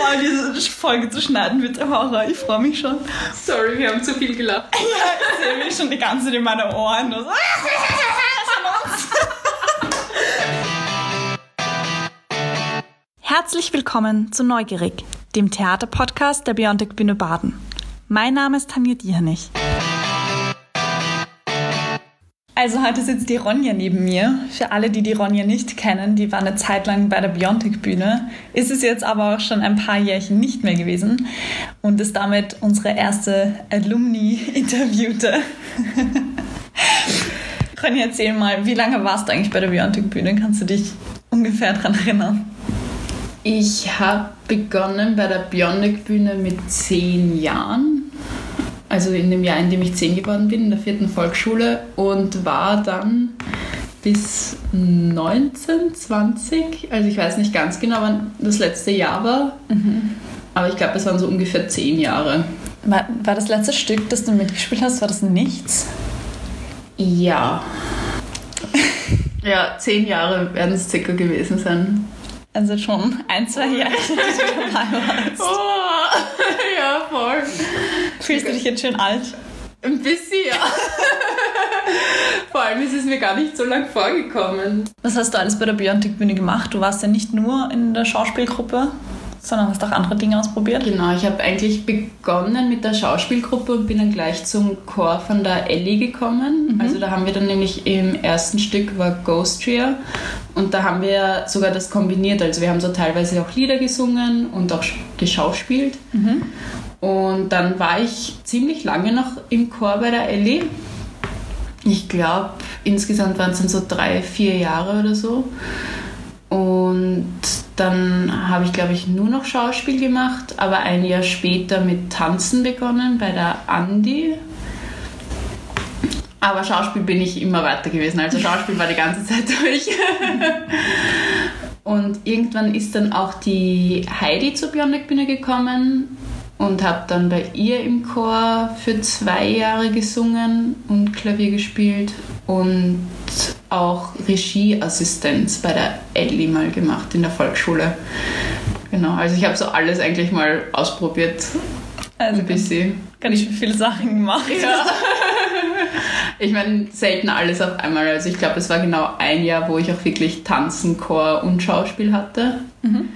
Boah, diese Folge zu schneiden wird der Horror. Ich freue mich schon. Sorry, wir haben zu viel gelacht. Ja, ich sehe mich schon die ganze Zeit in meine Ohren. So. Herzlich willkommen zu Neugierig, dem Theaterpodcast der Biontech Bühne Baden. Mein Name ist Tanja Diernich. Also heute sitzt die Ronja neben mir. Für alle, die die Ronja nicht kennen, die war eine Zeit lang bei der Biontech Bühne, ist es jetzt aber auch schon ein paar Jährchen nicht mehr gewesen und ist damit unsere erste Alumni-Interviewte. Ronja, erzähl mal, wie lange warst du eigentlich bei der Biontech Bühne? Kannst du dich ungefähr daran erinnern? Ich habe begonnen bei der Bionic Bühne mit zehn Jahren. Also in dem Jahr, in dem ich zehn geworden bin, in der vierten Volksschule und war dann bis 19, 20, also ich weiß nicht ganz genau, wann das letzte Jahr war, mhm. aber ich glaube, es waren so ungefähr zehn Jahre. War, war das letzte Stück, das du mitgespielt hast, war das nichts? Ja. ja, zehn Jahre werden es circa gewesen sein. Also schon ein, zwei Jahre, dabei warst. Oh, ja, voll. Fühlst du dich jetzt schön alt? Ein bisschen, ja. Vor allem ist es mir gar nicht so lang vorgekommen. Was hast du alles bei der Biontech-Bühne gemacht? Du warst ja nicht nur in der Schauspielgruppe, sondern hast auch andere Dinge ausprobiert? Genau, ich habe eigentlich begonnen mit der Schauspielgruppe und bin dann gleich zum Chor von der Ellie gekommen. Mhm. Also da haben wir dann nämlich im ersten Stück war Ghost Trio und da haben wir sogar das kombiniert. Also wir haben so teilweise auch Lieder gesungen und auch geschauspielt. Mhm. Und dann war ich ziemlich lange noch im Chor bei der Ellie. Ich glaube, insgesamt waren es dann so drei, vier Jahre oder so. Und dann habe ich, glaube ich, nur noch Schauspiel gemacht, aber ein Jahr später mit Tanzen begonnen bei der Andi. Aber Schauspiel bin ich immer weiter gewesen. Also Schauspiel war die ganze Zeit durch. und irgendwann ist dann auch die Heidi zur Bionic Bühne gekommen und habe dann bei ihr im Chor für zwei Jahre gesungen und Klavier gespielt und auch Regieassistenz bei der Ellie mal gemacht in der Volksschule. Genau, also ich habe so alles eigentlich mal ausprobiert. Also ein bisschen. Kann ich viele Sachen gemacht. Ja. ich meine, selten alles auf einmal. Also ich glaube, es war genau ein Jahr, wo ich auch wirklich Tanzen, Chor und Schauspiel hatte. Mhm.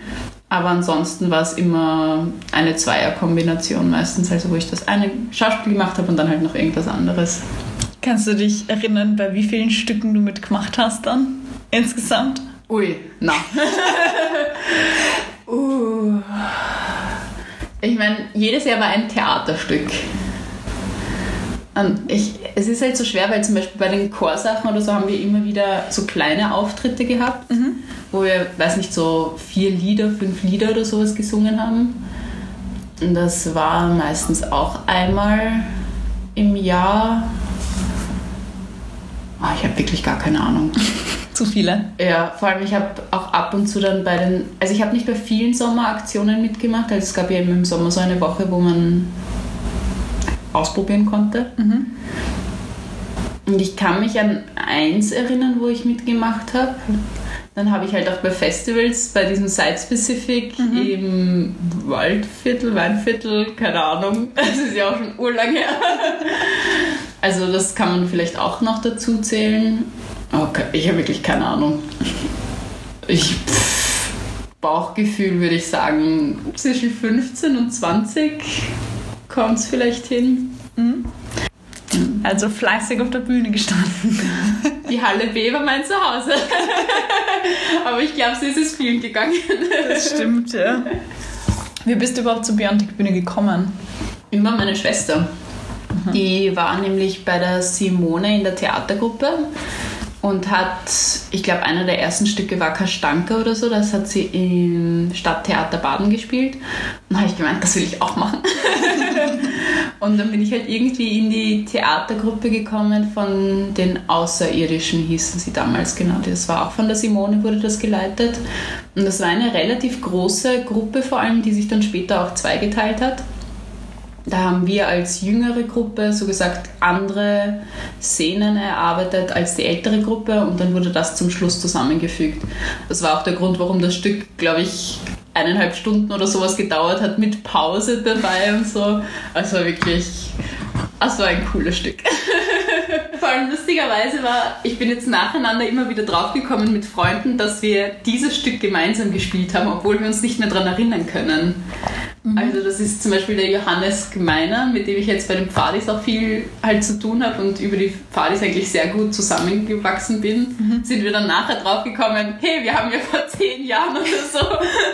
Aber ansonsten war es immer eine Zweierkombination meistens, also wo ich das eine Schauspiel gemacht habe und dann halt noch irgendwas anderes. Kannst du dich erinnern, bei wie vielen Stücken du mitgemacht hast dann insgesamt? Ui, na. uh. Ich meine, jedes Jahr war ein Theaterstück. Und ich, es ist halt so schwer, weil zum Beispiel bei den Chorsachen oder so haben wir immer wieder so kleine Auftritte gehabt, mhm. Wo wir, weiß nicht, so vier Lieder, fünf Lieder oder sowas gesungen haben. Und das war meistens auch einmal im Jahr Oh, ich habe wirklich gar keine Ahnung. Zu viele? Ja, vor allem ich habe auch ab und zu dann bei den, also ich habe nicht bei vielen Sommeraktionen mitgemacht, also es gab ja im Sommer so eine Woche, wo man ausprobieren konnte. Mhm. Und ich kann mich an eins erinnern, wo ich mitgemacht habe. Dann habe ich halt auch bei Festivals, bei diesem Site-Specific mhm. im Waldviertel, Weinviertel, keine Ahnung, das ist ja auch schon urlang her. Also das kann man vielleicht auch noch dazu zählen. Okay, ich habe wirklich keine Ahnung. Ich, pff, Bauchgefühl würde ich sagen, zwischen 15 und 20 kommt es vielleicht hin. Mhm. Also fleißig auf der Bühne gestanden. Die Halle B war mein Zuhause. Aber ich glaube, sie ist es vielen gegangen. Das stimmt, ja. Wie bist du überhaupt zur Biontech Bühne gekommen? Immer meine Schwester. Mhm. Die war nämlich bei der Simone in der Theatergruppe und hat, ich glaube, einer der ersten Stücke war Kastanka oder so, das hat sie im Stadttheater Baden gespielt. Und habe ich gemeint, das will ich auch machen. und dann bin ich halt irgendwie in die Theatergruppe gekommen von den Außerirdischen, hießen sie damals genau. Das war auch von der Simone, wurde das geleitet. Und das war eine relativ große Gruppe vor allem, die sich dann später auch zweigeteilt hat. Da haben wir als jüngere Gruppe so gesagt andere Szenen erarbeitet als die ältere Gruppe und dann wurde das zum Schluss zusammengefügt. Das war auch der Grund, warum das Stück, glaube ich, eineinhalb Stunden oder sowas gedauert hat, mit Pause dabei und so. Also wirklich, es war ein cooles Stück. Vor allem lustigerweise war, ich bin jetzt nacheinander immer wieder draufgekommen mit Freunden, dass wir dieses Stück gemeinsam gespielt haben, obwohl wir uns nicht mehr daran erinnern können. Mhm. Also das ist zum Beispiel der Johannes Gemeiner, mit dem ich jetzt bei den Pfadis auch viel halt zu tun habe und über die Pfadis eigentlich sehr gut zusammengewachsen bin, mhm. sind wir dann nachher draufgekommen, hey, wir haben ja vor zehn Jahren oder so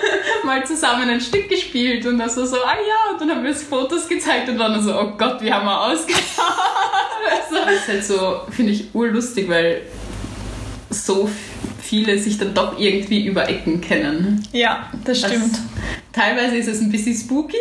mal zusammen ein Stück gespielt und das war so, ah ja, und dann haben wir uns Fotos gezeigt und dann so, oh Gott, wie haben wir ausgeschaut. also, das ist halt so, finde ich urlustig, weil so viele sich dann doch irgendwie über Ecken kennen. Ja, das stimmt. Also, teilweise ist es ein bisschen spooky,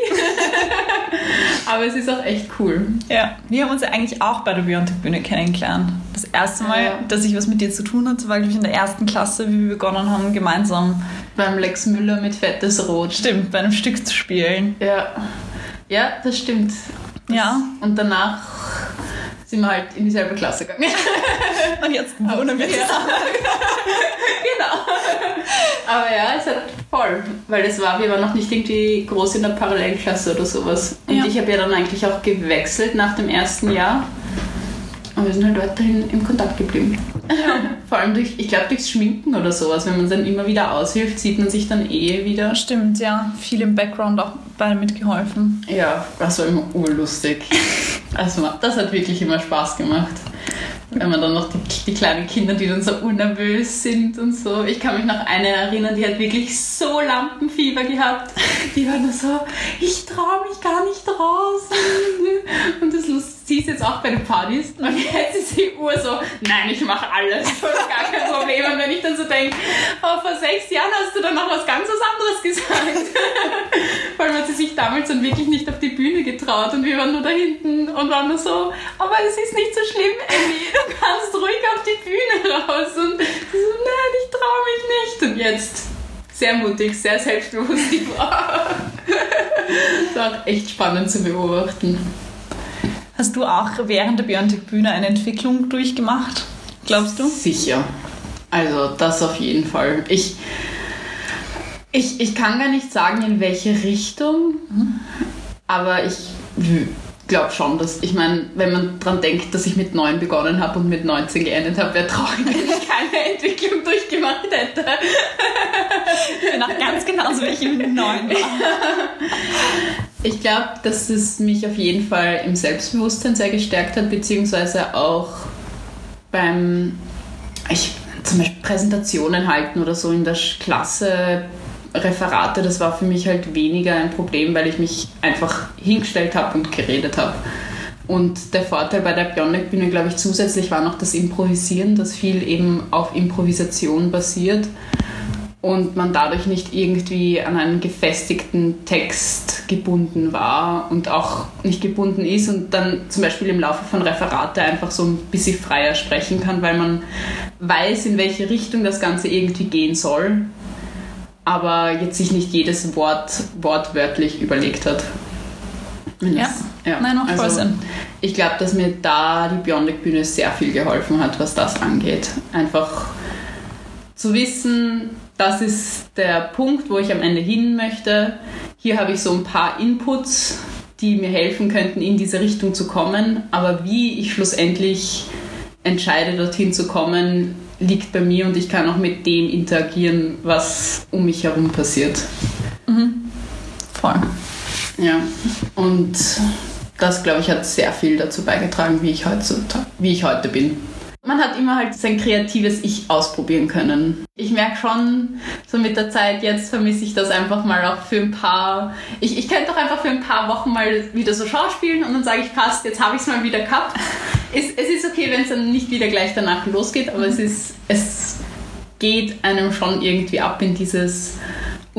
aber es ist auch echt cool. Ja, wir haben uns ja eigentlich auch bei der Biontech-Bühne kennengelernt. Das erste Mal, ja. dass ich was mit dir zu tun hatte, war ich in der ersten Klasse, wie wir begonnen haben, gemeinsam beim Lex Müller mit Fettes Rot. Stimmt, bei einem Stück zu spielen. Ja, ja das stimmt. Das ja. Und danach sind wir halt in dieselbe Klasse gegangen. Und jetzt wohnen wir zusammen. genau. Aber ja, es hat voll, weil es war, wir waren noch nicht irgendwie groß in der Parallelklasse oder sowas. Und ja. ich habe ja dann eigentlich auch gewechselt nach dem ersten Jahr. Und wir sind halt weiterhin im Kontakt geblieben. Ja. Vor allem durch, ich glaube, durchs Schminken oder sowas. Wenn man es dann immer wieder aushilft, sieht man sich dann eh wieder. Stimmt, ja. Viel im Background auch bei mitgeholfen. Ja, das war immer urlustig. Also das hat wirklich immer Spaß gemacht. Wenn man dann noch die, die, kleinen Kinder, die dann so unnervös sind und so. Ich kann mich noch eine erinnern, die hat wirklich so Lampenfieber gehabt. Die war nur so, ich traue mich gar nicht raus. Und das Lustige sie ist jetzt auch bei den Partys und jetzt ist die Uhr so, nein, ich mache alles, gar kein Problem. Und wenn ich dann so denke, oh, vor sechs Jahren hast du dann noch was ganz anderes gesagt. Vor allem hat sie sich damals dann wirklich nicht auf die Bühne getraut und wir waren nur da hinten und waren nur so, aber es ist nicht so schlimm, Emmy, du kannst ruhig auf die Bühne raus. Und sie so, nein, ich traue mich nicht. Und jetzt sehr mutig, sehr selbstbewusst die war. das war echt spannend zu beobachten. Hast du auch während der Biontech-Bühne eine Entwicklung durchgemacht, glaubst du? Sicher. Also das auf jeden Fall. Ich, ich, ich kann gar nicht sagen, in welche Richtung, mhm. aber ich glaube schon, dass, ich meine, wenn man daran denkt, dass ich mit 9 begonnen habe und mit 19 geendet habe, wäre traurig, wenn ich keine Entwicklung durchgemacht hätte. Ich bin auch ganz genauso, wie ich mit 9 war. Ich glaube, dass es mich auf jeden Fall im Selbstbewusstsein sehr gestärkt hat, beziehungsweise auch beim, ich, zum Beispiel Präsentationen halten oder so in der Klasse, Referate, das war für mich halt weniger ein Problem, weil ich mich einfach hingestellt habe und geredet habe. Und der Vorteil bei der Bionic-Bühne, glaube ich, zusätzlich war noch das Improvisieren, das viel eben auf Improvisation basiert und man dadurch nicht irgendwie an einen gefestigten Text gebunden war und auch nicht gebunden ist und dann zum Beispiel im Laufe von Referate einfach so ein bisschen freier sprechen kann, weil man weiß, in welche Richtung das Ganze irgendwie gehen soll, aber jetzt sich nicht jedes Wort wortwörtlich überlegt hat. Ja. ja. Nein, macht also, voll Sinn. Ich glaube, dass mir da die Bionic-Bühne sehr viel geholfen hat, was das angeht. Einfach zu wissen, das ist der Punkt, wo ich am Ende hin möchte. Hier habe ich so ein paar Inputs, die mir helfen könnten, in diese Richtung zu kommen. Aber wie ich schlussendlich entscheide, dorthin zu kommen, liegt bei mir und ich kann auch mit dem interagieren, was um mich herum passiert. Mhm. Voll. Ja, und das, glaube ich, hat sehr viel dazu beigetragen, wie ich, heute, wie ich heute bin. Man hat immer halt sein kreatives Ich ausprobieren können. Ich merke schon, so mit der Zeit jetzt vermisse ich das einfach mal auch für ein paar. Ich, ich könnte doch einfach für ein paar Wochen mal wieder so schauspielen und dann sage ich, passt, jetzt habe ich es mal wieder gehabt. Es, es ist okay, wenn es dann nicht wieder gleich danach losgeht, aber es ist, es geht einem schon irgendwie ab in dieses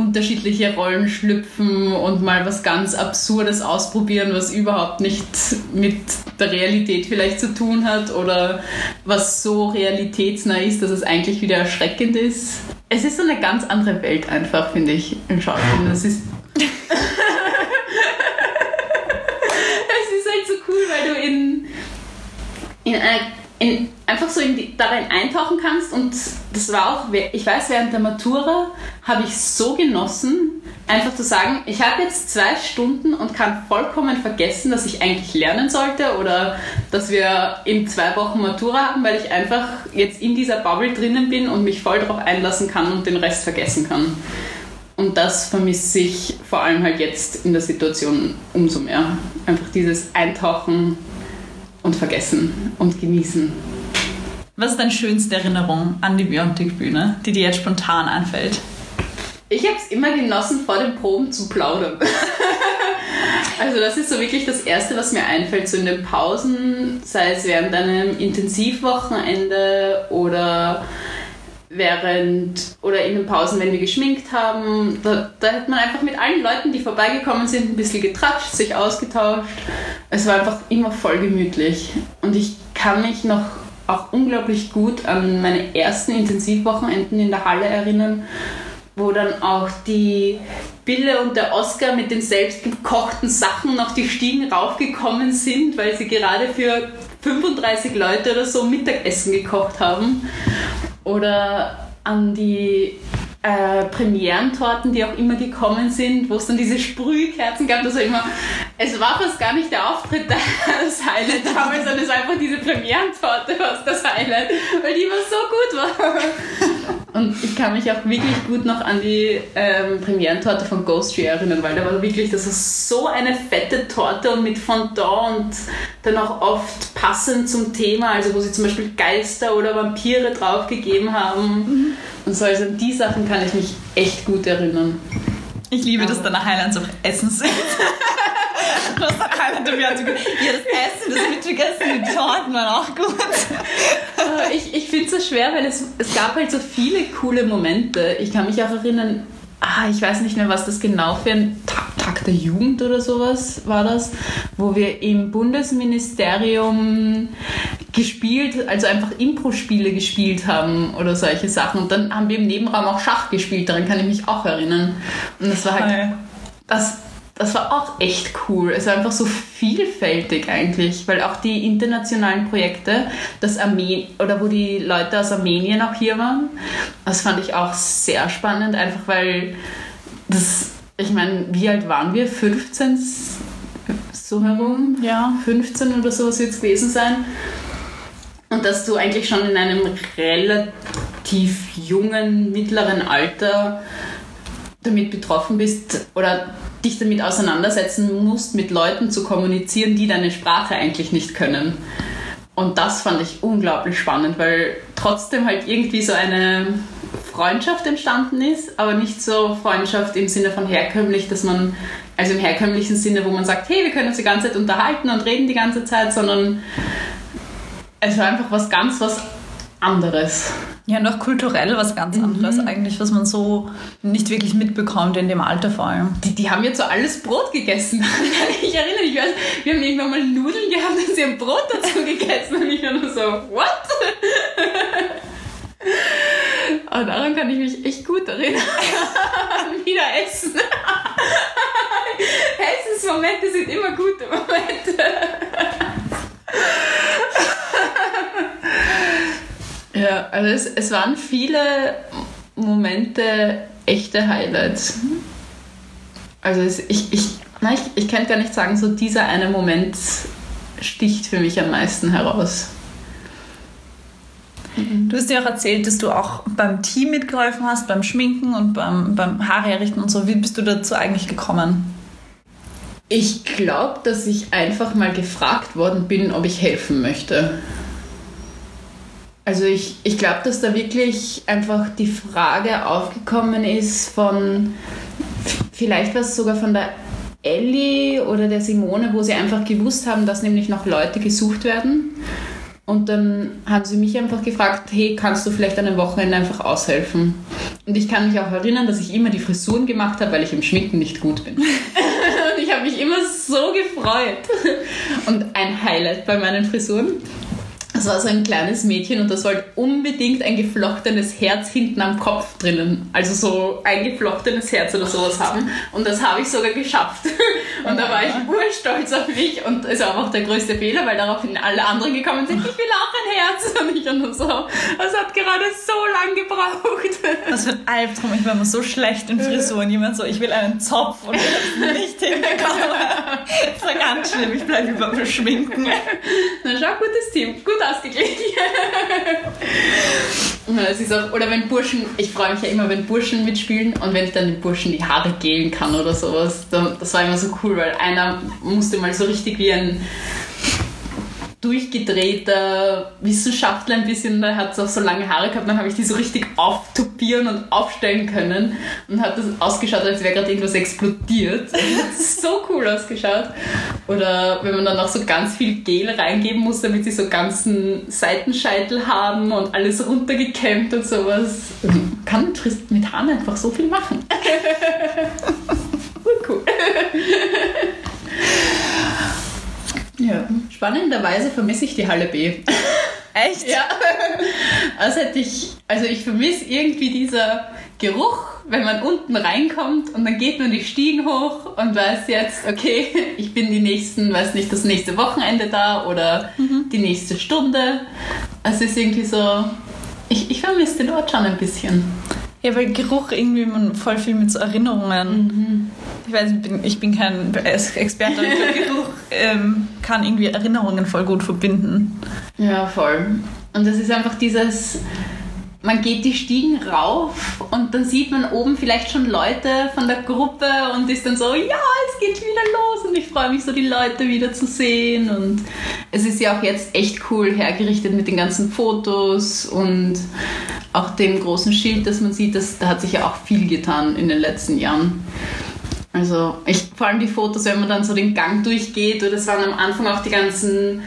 unterschiedliche Rollen schlüpfen und mal was ganz Absurdes ausprobieren, was überhaupt nicht mit der Realität vielleicht zu tun hat oder was so realitätsnah ist, dass es eigentlich wieder erschreckend ist. Es ist so eine ganz andere Welt einfach, finde ich, im Schauspiel. Es ist es ist halt so cool, weil du in, in einer in, einfach so in die, darin eintauchen kannst. Und das war auch, ich weiß, während der Matura habe ich so genossen, einfach zu sagen, ich habe jetzt zwei Stunden und kann vollkommen vergessen, dass ich eigentlich lernen sollte oder dass wir in zwei Wochen Matura haben, weil ich einfach jetzt in dieser Bubble drinnen bin und mich voll darauf einlassen kann und den Rest vergessen kann. Und das vermisse ich vor allem halt jetzt in der Situation umso mehr. Einfach dieses Eintauchen und Vergessen und Genießen. Was ist deine schönste Erinnerung an die Biontech-Bühne, die dir jetzt spontan einfällt? Ich habe es immer genossen, vor den Proben zu plaudern. also das ist so wirklich das Erste, was mir einfällt, so in den Pausen, sei es während einem Intensivwochenende oder während oder in den Pausen, wenn wir geschminkt haben. Da, da hat man einfach mit allen Leuten, die vorbeigekommen sind, ein bisschen getratscht, sich ausgetauscht. Es war einfach immer voll gemütlich. Und ich kann mich noch auch unglaublich gut an meine ersten Intensivwochenenden in der Halle erinnern, wo dann auch die Bille und der Oscar mit den selbstgekochten Sachen noch die Stiegen raufgekommen sind, weil sie gerade für 35 Leute oder so Mittagessen gekocht haben oder an die äh, Premierentorten, die auch immer gekommen sind, wo es dann diese Sprühkerzen gab. Das war immer, es war fast gar nicht der Auftritt das Highlight damals, sondern es war einfach diese Premierentorte was das Highlight, weil die immer so gut war. Und ich kann mich auch wirklich gut noch an die ähm, Premierentorte von Ghost Tree erinnern, weil da war wirklich, das ist so eine fette Torte und mit Fondant und dann auch oft passend zum Thema, also wo sie zum Beispiel Geister oder Vampire draufgegeben haben. Mhm. Und so, also an die Sachen kann ich mich echt gut erinnern. Ich liebe, dass deine Highlights auch Essen sind. das Highlight ja, das Essen, das Mittagessen, die Torten waren auch gut. Äh, ich ich finde es so schwer, weil es, es gab halt so viele coole Momente. Ich kann mich auch erinnern, ah, ich weiß nicht mehr, was das genau für ein Tag, Tag der Jugend oder sowas war das, wo wir im Bundesministerium gespielt, also einfach Impro-Spiele gespielt haben oder solche Sachen. Und dann haben wir im Nebenraum auch Schach gespielt, daran kann ich mich auch erinnern. Und das war halt, das, das war auch echt cool. Es war einfach so vielfältig eigentlich, weil auch die internationalen Projekte, das Armen oder wo die Leute aus Armenien auch hier waren, das fand ich auch sehr spannend, einfach weil das, ich meine, wie alt waren wir? 15 so herum? Ja. 15 oder sowas wird es gewesen sein. Und dass du eigentlich schon in einem relativ jungen, mittleren Alter damit betroffen bist oder dich damit auseinandersetzen musst, mit Leuten zu kommunizieren, die deine Sprache eigentlich nicht können. Und das fand ich unglaublich spannend, weil trotzdem halt irgendwie so eine Freundschaft entstanden ist, aber nicht so Freundschaft im Sinne von herkömmlich, dass man, also im herkömmlichen Sinne, wo man sagt, hey, wir können uns die ganze Zeit unterhalten und reden die ganze Zeit, sondern es war einfach was ganz was anderes. Ja, noch kulturell was ganz mhm. anderes mhm. eigentlich, was man so nicht wirklich mitbekommt in dem Alter vor allem. Die, die haben jetzt so alles Brot gegessen. ich erinnere mich, wir haben irgendwann mal Nudeln gehabt und sie haben Brot dazu gegessen und ich war nur so, what? Aber daran kann ich mich echt gut erinnern. Wieder essen. Essensmomente sind immer gute Momente. Ja, also es, es waren viele Momente echte Highlights. Also es, ich, ich, nein, ich, ich kann gar nicht sagen, so dieser eine Moment sticht für mich am meisten heraus. Du hast dir auch erzählt, dass du auch beim Team mitgeholfen hast, beim Schminken und beim, beim Haare herrichten und so. Wie bist du dazu eigentlich gekommen? Ich glaube, dass ich einfach mal gefragt worden bin, ob ich helfen möchte. Also ich, ich glaube, dass da wirklich einfach die Frage aufgekommen ist von, vielleicht war es sogar von der Ellie oder der Simone, wo sie einfach gewusst haben, dass nämlich noch Leute gesucht werden. Und dann haben sie mich einfach gefragt, hey, kannst du vielleicht an einem Wochenende einfach aushelfen? Und ich kann mich auch erinnern, dass ich immer die Frisuren gemacht habe, weil ich im Schminken nicht gut bin. Und ich habe mich immer so gefreut. Und ein Highlight bei meinen Frisuren Das war so ein kleines Mädchen und das wollte unbedingt ein geflochtenes Herz hinten am Kopf drinnen. Also so ein geflochtenes Herz oder sowas haben. Und das habe ich sogar geschafft. Und da war ich urstolz auf mich und es war auch der größte Fehler, weil daraufhin alle anderen gekommen sind, ich will auch ein Herz. Und ich nur so, das hat gerade so lang gebraucht. Was für ein Albtraum, ich war immer so schlecht in Frisuren. Jemand so, ich will einen Zopf und ich habe nicht hinbekommen. Das war ganz schlimm, ich bleibe über beschminken. Na schau, gutes Team, gut ausgeglichen. Auch, oder wenn Burschen, ich freue mich ja immer, wenn Burschen mitspielen und wenn ich dann den Burschen die Haare gelen kann oder sowas. Das war immer so cool, weil einer musste mal so richtig wie ein durchgedrehter Wissenschaftler ein bisschen, der hat auch so lange Haare gehabt, dann habe ich die so richtig auftupieren und aufstellen können und hat das ausgeschaut, als wäre gerade irgendwas explodiert. So cool ausgeschaut. Oder wenn man dann auch so ganz viel Gel reingeben muss, damit sie so ganzen Seitenscheitel haben und alles runtergekämmt und sowas. Man kann mit Haaren einfach so viel machen. cool. Ja. Spannenderweise vermisse ich die Halle B. Echt? Ja. Also hätte ich, also ich vermisse irgendwie dieser Geruch, wenn man unten reinkommt und dann geht man die Stiegen hoch und weiß jetzt, okay, ich bin die nächsten, weiß nicht, das nächste Wochenende da oder mhm. die nächste Stunde. Also es ist irgendwie so, ich, ich vermisse den Ort schon ein bisschen. Ja, weil Geruch irgendwie man voll viel mit so Erinnerungen. Mhm. Ich weiß, ich bin, ich bin kein Experte, aber Geruch ähm, kann irgendwie Erinnerungen voll gut verbinden. Ja, voll. Und das ist einfach dieses, man geht die Stiegen rauf und dann sieht man oben vielleicht schon Leute von der Gruppe und ist dann so, ja, es geht wieder los und ich freue mich so, die Leute wieder zu sehen. Und es ist ja auch jetzt echt cool hergerichtet mit den ganzen Fotos und auch dem großen Schild, das man sieht, das, da hat sich ja auch viel getan in den letzten Jahren. Also ich, vor allem die Fotos, wenn man dann so den Gang durchgeht, oder es waren am Anfang auch die ganzen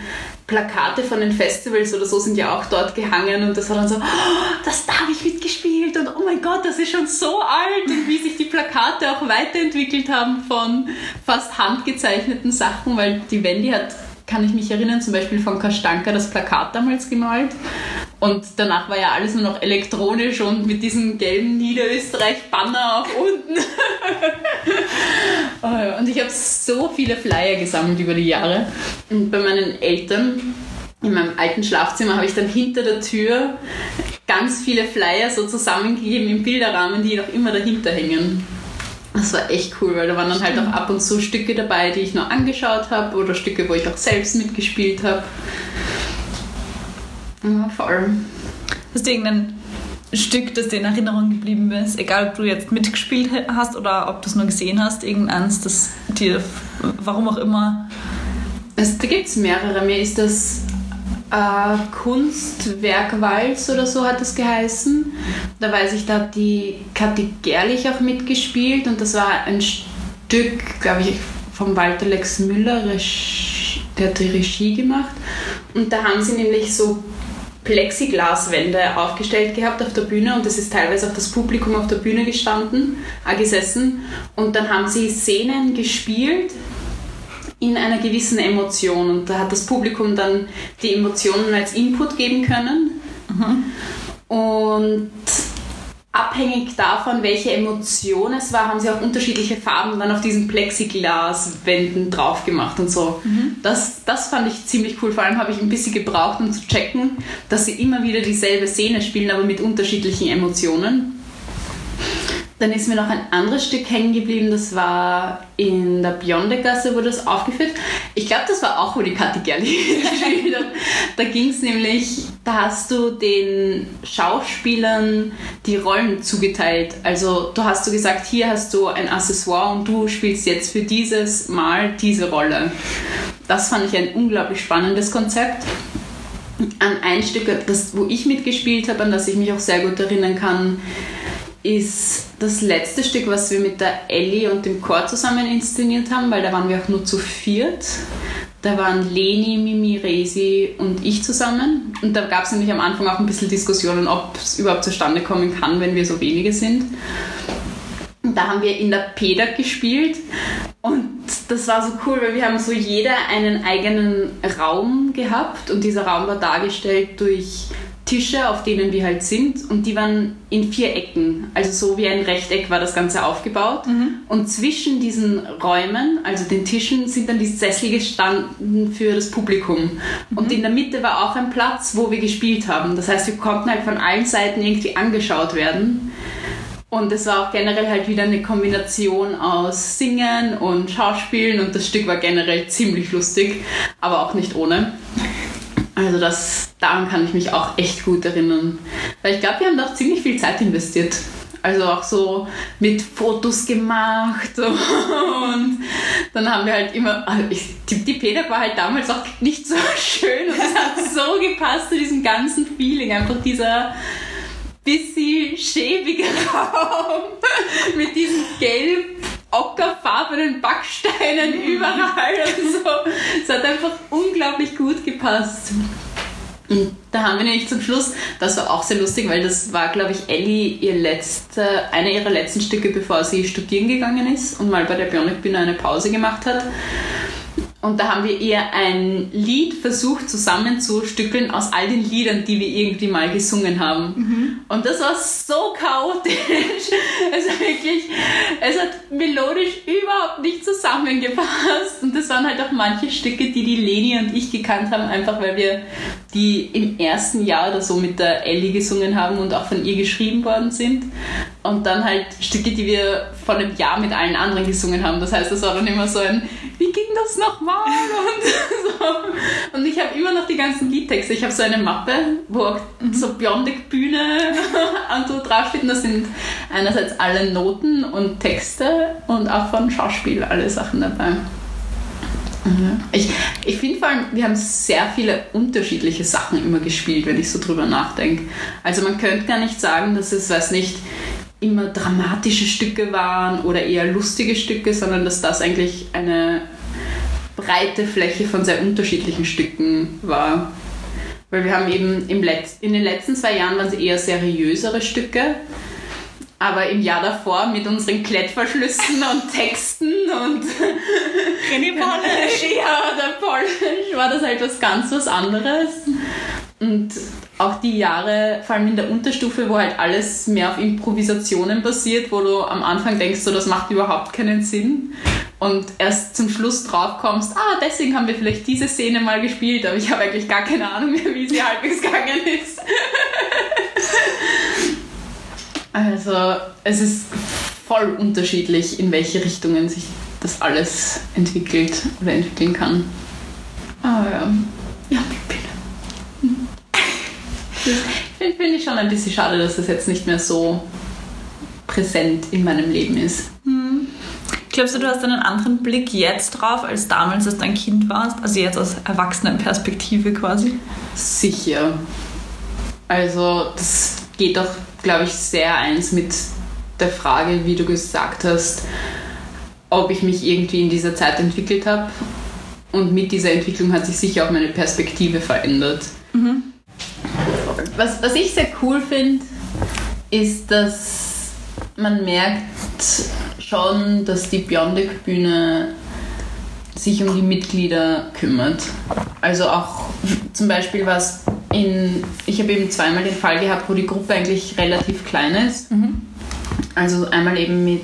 Plakate von den Festivals oder so sind ja auch dort gehangen und das war dann so, oh, das da habe ich mitgespielt und oh mein Gott, das ist schon so alt. Und wie sich die Plakate auch weiterentwickelt haben von fast handgezeichneten Sachen, weil die Wendy hat, kann ich mich erinnern, zum Beispiel von Kastanka das Plakat damals gemalt und danach war ja alles nur noch elektronisch und mit diesem gelben Niederösterreich-Banner auch unten. Oh und ich habe so viele Flyer gesammelt über die Jahre. Und bei meinen Eltern in meinem alten Schlafzimmer habe ich dann hinter der Tür ganz viele Flyer so zusammengegeben im Bilderrahmen, die noch immer dahinter hängen. Das war echt cool, weil da waren dann halt auch ab und zu Stücke dabei, die ich nur angeschaut habe oder Stücke, wo ich auch selbst mitgespielt habe. Ja, voll. Hast du irgendein Stück, das dir in Erinnerung geblieben ist, egal ob du jetzt mitgespielt hast oder ob du es nur gesehen hast, irgendeins, das dir, warum auch immer. Es, da gibt es mehrere. Mir ist das äh, Kunstwerk Walz oder so hat es geheißen. Da weiß ich, da hat die Kathi Gerlich auch mitgespielt und das war ein Stück, glaube ich, von Walter Lex Müller, der hat die Regie gemacht. Und da haben sie nämlich so Plexiglaswände aufgestellt gehabt auf der Bühne und es ist teilweise auch das Publikum auf der Bühne gestanden, äh, gesessen und dann haben sie Szenen gespielt in einer gewissen Emotion und da hat das Publikum dann die Emotionen als Input geben können mhm. und abhängig davon, welche Emotion es war, haben sie auch unterschiedliche Farben dann auf diesen Plexiglaswänden drauf gemacht und so. Mhm. Das, das fand ich ziemlich cool. Vor allem habe ich ein bisschen gebraucht, um zu checken, dass sie immer wieder dieselbe Szene spielen, aber mit unterschiedlichen Emotionen. Dann ist mir noch ein anderes Stück hängen geblieben, das war in der Biondegasse, wurde das aufgeführt. Ich glaube, das war auch, wo die Kathi Gerli gespielt hat. Da ging es nämlich, da hast du den Schauspielern die Rollen zugeteilt. Also du hast du gesagt, hier hast du ein Accessoire und du spielst jetzt für dieses Mal diese Rolle. Das fand ich ein unglaublich spannendes Konzept an ein Stück, das, wo ich mitgespielt habe, an das ich mich auch sehr gut erinnern kann, ist das letzte Stück, was wir mit der Ellie und dem Chor zusammen inszeniert haben, weil da waren wir auch nur zu viert. Da waren Leni, Mimi, Resi und ich zusammen. Und da gab es nämlich am Anfang auch ein bisschen Diskussionen, ob es überhaupt zustande kommen kann, wenn wir so wenige sind. Und da haben wir in der PEDAG gespielt und das war so cool, weil wir haben so jeder einen eigenen Raum gehabt und dieser Raum war dargestellt durch Tische, auf denen wir halt sind und die waren in vier Ecken. Also so wie ein Rechteck war das Ganze aufgebaut. Mhm. Und zwischen diesen Räumen, also den Tischen, sind dann die Sessel gestanden für das Publikum. Mhm. Und in der Mitte war auch ein Platz, wo wir gespielt haben. Das heißt, wir konnten halt von allen Seiten irgendwie angeschaut werden. Und es war auch generell halt wieder eine Kombination aus Singen und Schauspielen und das Stück war generell ziemlich lustig, aber auch nicht ohne. Also das, daran kann ich mich auch echt gut erinnern. Weil ich glaube, wir haben da auch ziemlich viel Zeit investiert. Also auch so mit Fotos gemacht und dann haben wir halt immer, also die, die Peter war halt damals auch nicht so schön und es hat so gepasst zu diesem ganzen Feeling, einfach dieser bisschen schäbige Raum mit diesen gelb ockerfarbenen Backsteinen überall und so. Es hat einfach unglaublich gut gepasst. Und da haben wir nämlich zum Schluss, das war auch sehr lustig, weil das war, glaube ich, Ellie ihr letzte, eine ihrer letzten Stücke, bevor sie studieren gegangen ist und mal bei der Bionic Bühne eine Pause gemacht hat. Und da haben wir ihr ein Lied versucht zusammenzustückeln aus all den Liedern, die wir irgendwie mal gesungen haben. Mhm. Und das war so chaotisch. Es war wirklich, es hat melodisch überhaupt nicht zusammengepasst. Und das waren halt auch manche Stücke, die die Leni und ich gekannt haben, einfach weil wir die im ersten Jahr oder so mit der Ellie gesungen haben und auch von ihr geschrieben worden sind. Und dann halt Stücke, die wir vor einem Jahr mit allen anderen gesungen haben. Das heißt, das war dann immer so ein, wie ging das nochmal? Und, so. und ich habe immer noch die ganzen Liedtexte. Ich habe so eine Mappe, wo auch mhm. so Biondic Bühne und so draufsteht. Und da sind einerseits alle Noten und Texte und auch von Schauspiel alle Sachen dabei. Mhm. Ich, ich finde vor allem, wir haben sehr viele unterschiedliche Sachen immer gespielt, wenn ich so drüber nachdenke. Also man könnte gar nicht sagen, dass es, weiß nicht, immer dramatische Stücke waren oder eher lustige Stücke, sondern dass das eigentlich eine breite Fläche von sehr unterschiedlichen Stücken war. Weil wir haben eben im Letz in den letzten zwei Jahren waren es eher seriösere Stücke, aber im Jahr davor mit unseren Klettverschlüssen und Texten und René Polish. ja, der Polish war das halt was ganz was anderes. Und auch die Jahre, vor allem in der Unterstufe, wo halt alles mehr auf Improvisationen basiert, wo du am Anfang denkst, so, das macht überhaupt keinen Sinn. Und erst zum Schluss drauf kommst, ah, deswegen haben wir vielleicht diese Szene mal gespielt, aber ich habe eigentlich gar keine Ahnung mehr, wie sie halbwegs gegangen ist. also, es ist voll unterschiedlich, in welche Richtungen sich das alles entwickelt oder entwickeln kann. Aber ja, ja, das finde ich schon ein bisschen schade, dass das jetzt nicht mehr so präsent in meinem Leben ist. Hm. Glaubst du, du hast einen anderen Blick jetzt drauf als damals, als du ein Kind warst? Also jetzt aus Erwachsenenperspektive quasi? Sicher. Also das geht doch, glaube ich, sehr eins mit der Frage, wie du gesagt hast, ob ich mich irgendwie in dieser Zeit entwickelt habe. Und mit dieser Entwicklung hat sich sicher auch meine Perspektive verändert. Mhm was, was ich sehr cool finde, ist, dass man merkt schon, dass die Biondic-Bühne sich um die Mitglieder kümmert. Also auch zum Beispiel was in, ich habe eben zweimal den Fall gehabt, wo die Gruppe eigentlich relativ klein ist. Mhm. Also einmal eben mit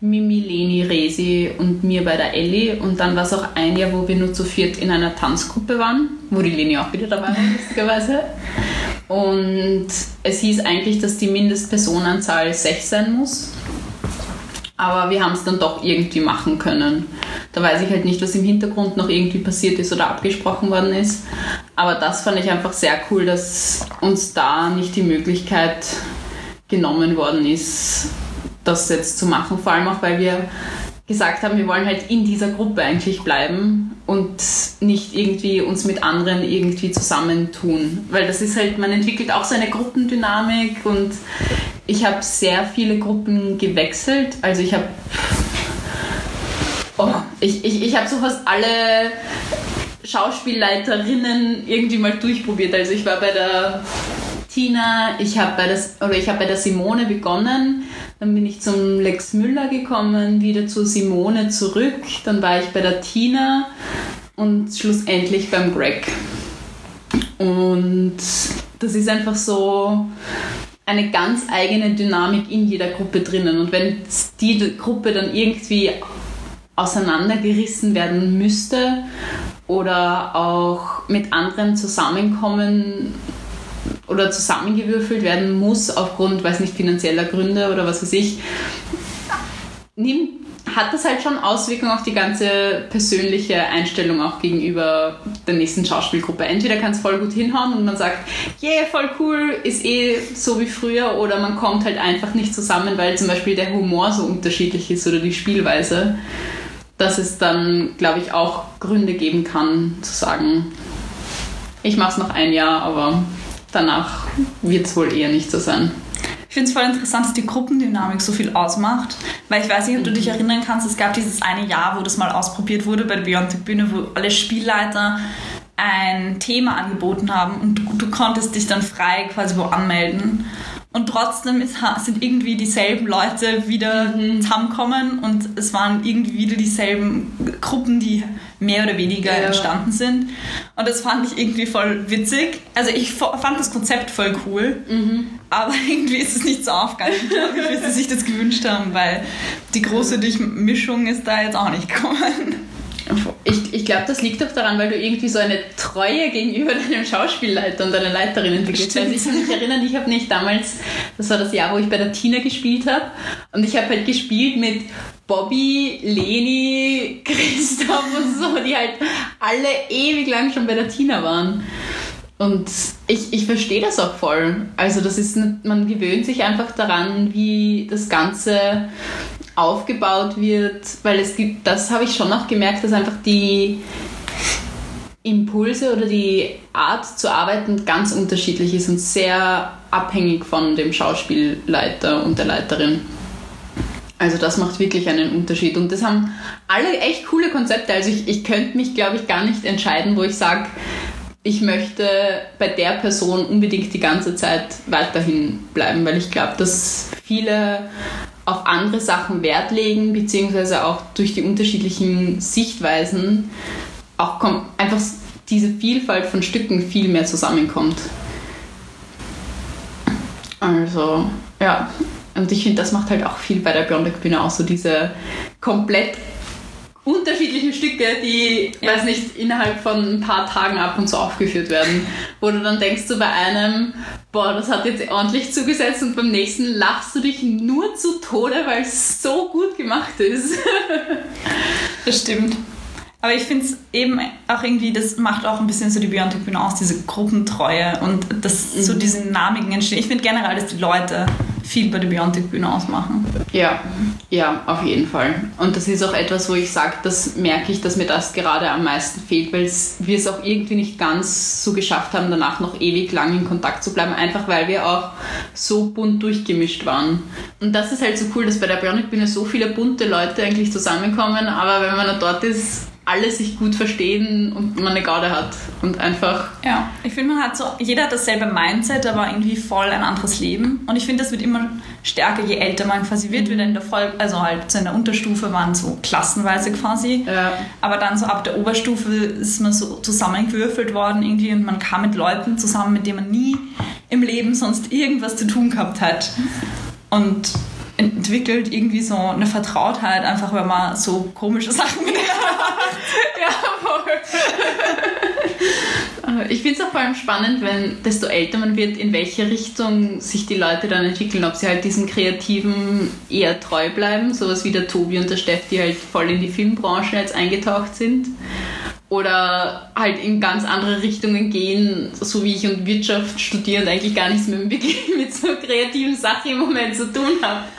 Mimi, Leni, Resi und mir bei der Ellie. Und dann war es auch ein Jahr, wo wir nur zu viert in einer Tanzgruppe waren, wo die Leni auch wieder dabei war, lustigerweise. Und es hieß eigentlich, dass die Mindestpersonenzahl sechs sein muss. Aber wir haben es dann doch irgendwie machen können. Da weiß ich halt nicht, was im Hintergrund noch irgendwie passiert ist oder abgesprochen worden ist. Aber das fand ich einfach sehr cool, dass uns da nicht die Möglichkeit genommen worden ist, das jetzt zu machen. Vor allem auch, weil wir gesagt haben, wir wollen halt in dieser Gruppe eigentlich bleiben und nicht irgendwie uns mit anderen irgendwie zusammentun. Weil das ist halt, man entwickelt auch so eine Gruppendynamik und ich habe sehr viele Gruppen gewechselt. Also ich habe oh, ich, ich, ich habe so fast alle Schauspielleiterinnen irgendwie mal durchprobiert. Also ich war bei der Tina, ich habe bei, bei der Simone begonnen, Dann bin ich zum Lex Müller gekommen, wieder zu Simone zurück. Dann war ich bei der Tina und schlussendlich beim Greg. Und das ist einfach so eine ganz eigene Dynamik in jeder Gruppe drinnen. Und wenn die Gruppe dann irgendwie auseinandergerissen werden müsste oder auch mit anderen zusammenkommen oder zusammengewürfelt werden muss aufgrund, weiß nicht, finanzieller Gründe oder was weiß ich, nimmt hat das halt schon Auswirkungen auf die ganze persönliche Einstellung auch gegenüber der nächsten Schauspielgruppe. Entweder kann es voll gut hinhauen und man sagt, yeah, voll cool, ist eh so wie früher, oder man kommt halt einfach nicht zusammen, weil zum Beispiel der Humor so unterschiedlich ist oder die Spielweise, dass es dann, glaube ich, auch Gründe geben kann, zu sagen, ich mache es noch ein Jahr, aber danach wird es wohl eher nicht so sein. Ich finde es voll interessant, dass die Gruppendynamik so viel ausmacht. Weil ich weiß nicht, ob du dich mhm. erinnern kannst, es gab dieses eine Jahr, wo das mal ausprobiert wurde bei der Beyond Bühne, wo alle Spielleiter ein Thema angeboten haben und du, du konntest dich dann frei quasi wo anmelden. Und trotzdem ist, sind irgendwie dieselben Leute wieder mhm. zusammengekommen und es waren irgendwie wieder dieselben Gruppen, die mehr oder weniger ja. entstanden sind. Und das fand ich irgendwie voll witzig. Also ich fand das Konzept voll cool, mhm. aber irgendwie ist es nicht so aufgegangen, wie sie sich das gewünscht haben, weil die große Durchmischung ist da jetzt auch nicht gekommen. Ich, ich glaube, das liegt doch daran, weil du irgendwie so eine Treue gegenüber deinem Schauspielleiter und deiner Leiterin entwickelt hast. Also ich kann mich erinnern, ich habe nicht damals, das war das Jahr, wo ich bei der Tina gespielt habe, und ich habe halt gespielt mit Bobby, Leni, Christoph und so, die halt alle ewig lang schon bei der Tina waren. Und ich, ich verstehe das auch voll. Also das ist, man gewöhnt sich einfach daran, wie das Ganze aufgebaut wird, weil es gibt, das habe ich schon noch gemerkt, dass einfach die Impulse oder die Art zu arbeiten ganz unterschiedlich ist und sehr abhängig von dem Schauspielleiter und der Leiterin. Also das macht wirklich einen Unterschied. Und das haben alle echt coole Konzepte. Also ich, ich könnte mich, glaube ich, gar nicht entscheiden, wo ich sage, ich möchte bei der Person unbedingt die ganze Zeit weiterhin bleiben, weil ich glaube, dass viele auf andere Sachen Wert legen, beziehungsweise auch durch die unterschiedlichen Sichtweisen auch einfach diese Vielfalt von Stücken viel mehr zusammenkommt. Also, ja. Und ich finde, das macht halt auch viel bei der Bionic Bühne auch so diese komplett unterschiedlichen Stücke, die, ja. weiß nicht, innerhalb von ein paar Tagen ab und zu aufgeführt werden. Wo du dann denkst du bei einem, boah, das hat jetzt ordentlich zugesetzt und beim nächsten lachst du dich nur zu Tode, weil es so gut gemacht ist. das stimmt. Aber ich finde es eben auch irgendwie, das macht auch ein bisschen so die Biontech-Bühne aus, diese Gruppentreue und das mhm. so diese Dynamiken entstehen. Ich finde generell, dass die Leute viel bei der Biontech-Bühne ausmachen. Ja, ja, auf jeden Fall. Und das ist auch etwas, wo ich sage, das merke ich, dass mir das gerade am meisten fehlt, weil wir es auch irgendwie nicht ganz so geschafft haben, danach noch ewig lang in Kontakt zu bleiben, einfach weil wir auch so bunt durchgemischt waren. Und das ist halt so cool, dass bei der Biontech-Bühne so viele bunte Leute eigentlich zusammenkommen, aber wenn man dort ist, alle sich gut verstehen und man eine Garde hat und einfach. Ja, ich finde, man hat so, jeder hat dasselbe Mindset, aber irgendwie voll ein anderes Leben. Und ich finde, das wird immer stärker, je älter man quasi wird. Mhm. Wieder in der Voll also halt so in der Unterstufe waren so klassenweise quasi. Ja. Aber dann so ab der Oberstufe ist man so zusammengewürfelt worden irgendwie und man kam mit Leuten zusammen, mit denen man nie im Leben sonst irgendwas zu tun gehabt hat. Und entwickelt irgendwie so eine Vertrautheit, einfach weil man so komische Sachen macht. ja, voll. Ich finde es auch vor allem spannend, wenn desto älter man wird, in welche Richtung sich die Leute dann entwickeln. Ob sie halt diesem Kreativen eher treu bleiben, sowas wie der Tobi und der Steff, die halt voll in die Filmbranche jetzt eingetaucht sind oder halt in ganz andere Richtungen gehen, so wie ich und Wirtschaft studieren eigentlich gar nichts wirklich mit so kreativen Sachen im Moment zu tun habe.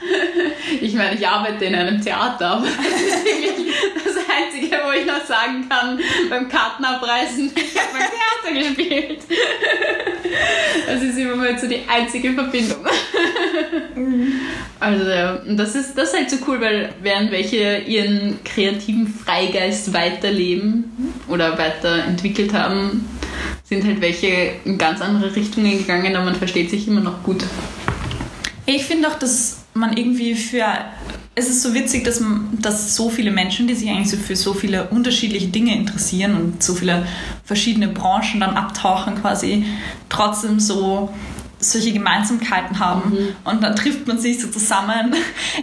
Ich meine, ich arbeite in einem Theater, aber das ist wirklich das Einzige, wo ich noch sagen kann, beim Kartenabreißen, ich habe beim Theater gespielt. Das ist im Moment so die einzige Verbindung. Also das ist, das ist halt so cool, weil während welche ihren kreativen Freigeist weiterleben, oder weiterentwickelt haben, sind halt welche in ganz andere Richtungen gegangen, aber man versteht sich immer noch gut. Ich finde auch, dass man irgendwie für es ist so witzig, dass, dass so viele Menschen, die sich eigentlich so für so viele unterschiedliche Dinge interessieren und so viele verschiedene Branchen dann abtauchen, quasi trotzdem so solche Gemeinsamkeiten haben. Mhm. Und dann trifft man sich so zusammen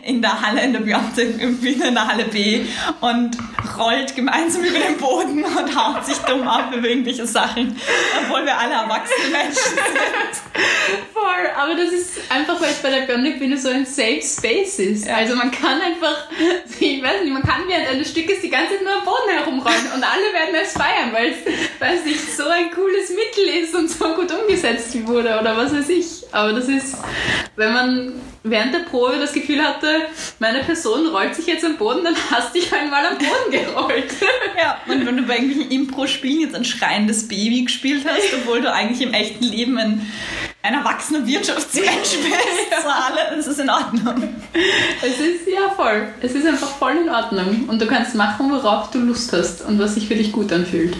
in der Halle, in der Biontech, irgendwie in der Halle B und rollt gemeinsam über den Boden und haut sich dumm ab über irgendwelche Sachen, obwohl wir alle erwachsene Menschen sind. Voll, aber das ist einfach, weil es bei der Bionic Bühne so ein Safe Space ist. Ja. Also man kann einfach, ich weiß nicht, man kann während eines Stückes die ganze Zeit nur am Boden herumrollen und alle werden es feiern, weil es, nicht so ein cooles Mittel ist und so gut umgesetzt wurde oder was weiß ich. Aber das ist, wenn man während der Probe das Gefühl hatte, meine Person rollt sich jetzt am Boden, dann hast du dich einmal am Boden gerollt. ja, und wenn du bei irgendwelchen Impro-Spielen jetzt ein schreiendes Baby gespielt hast, obwohl du eigentlich im echten Leben ein, ein erwachsener Wirtschaftsmensch bist, ja. das ist in Ordnung. Es ist ja voll. Es ist einfach voll in Ordnung. Und du kannst machen, worauf du Lust hast und was sich für dich gut anfühlt.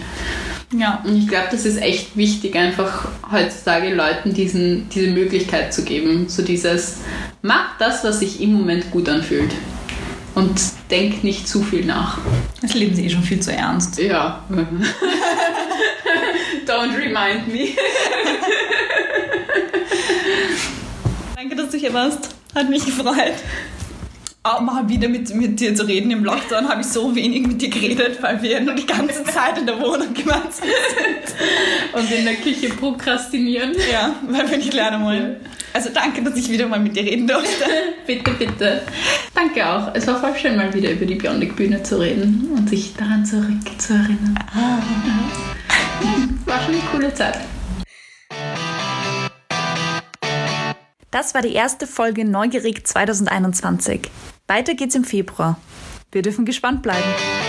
Ja. Und ich glaube, das ist echt wichtig, einfach heutzutage Leuten diesen, diese Möglichkeit zu geben. So dieses, mach das, was sich im Moment gut anfühlt. Und denk nicht zu viel nach. Das Leben ist eh schon viel zu ernst. Ja. Don't remind me. Danke, dass du hier warst. Hat mich gefreut mal wieder mit, mit dir zu reden. Im Lockdown habe ich so wenig mit dir geredet, weil wir nur die ganze Zeit in der Wohnung gemeinsam sind. Und in der Küche prokrastinieren. Ja, weil wir nicht lernen wollen. Also danke, dass ich wieder mal mit dir reden durfte. bitte, bitte. Danke auch. Es war voll schön, mal wieder über die Bionic-Bühne zu reden und sich daran zurückzuerinnern. Ah. War schon eine coole Zeit. Das war die erste Folge Neugierig 2021. Weiter geht's im Februar. Wir dürfen gespannt bleiben.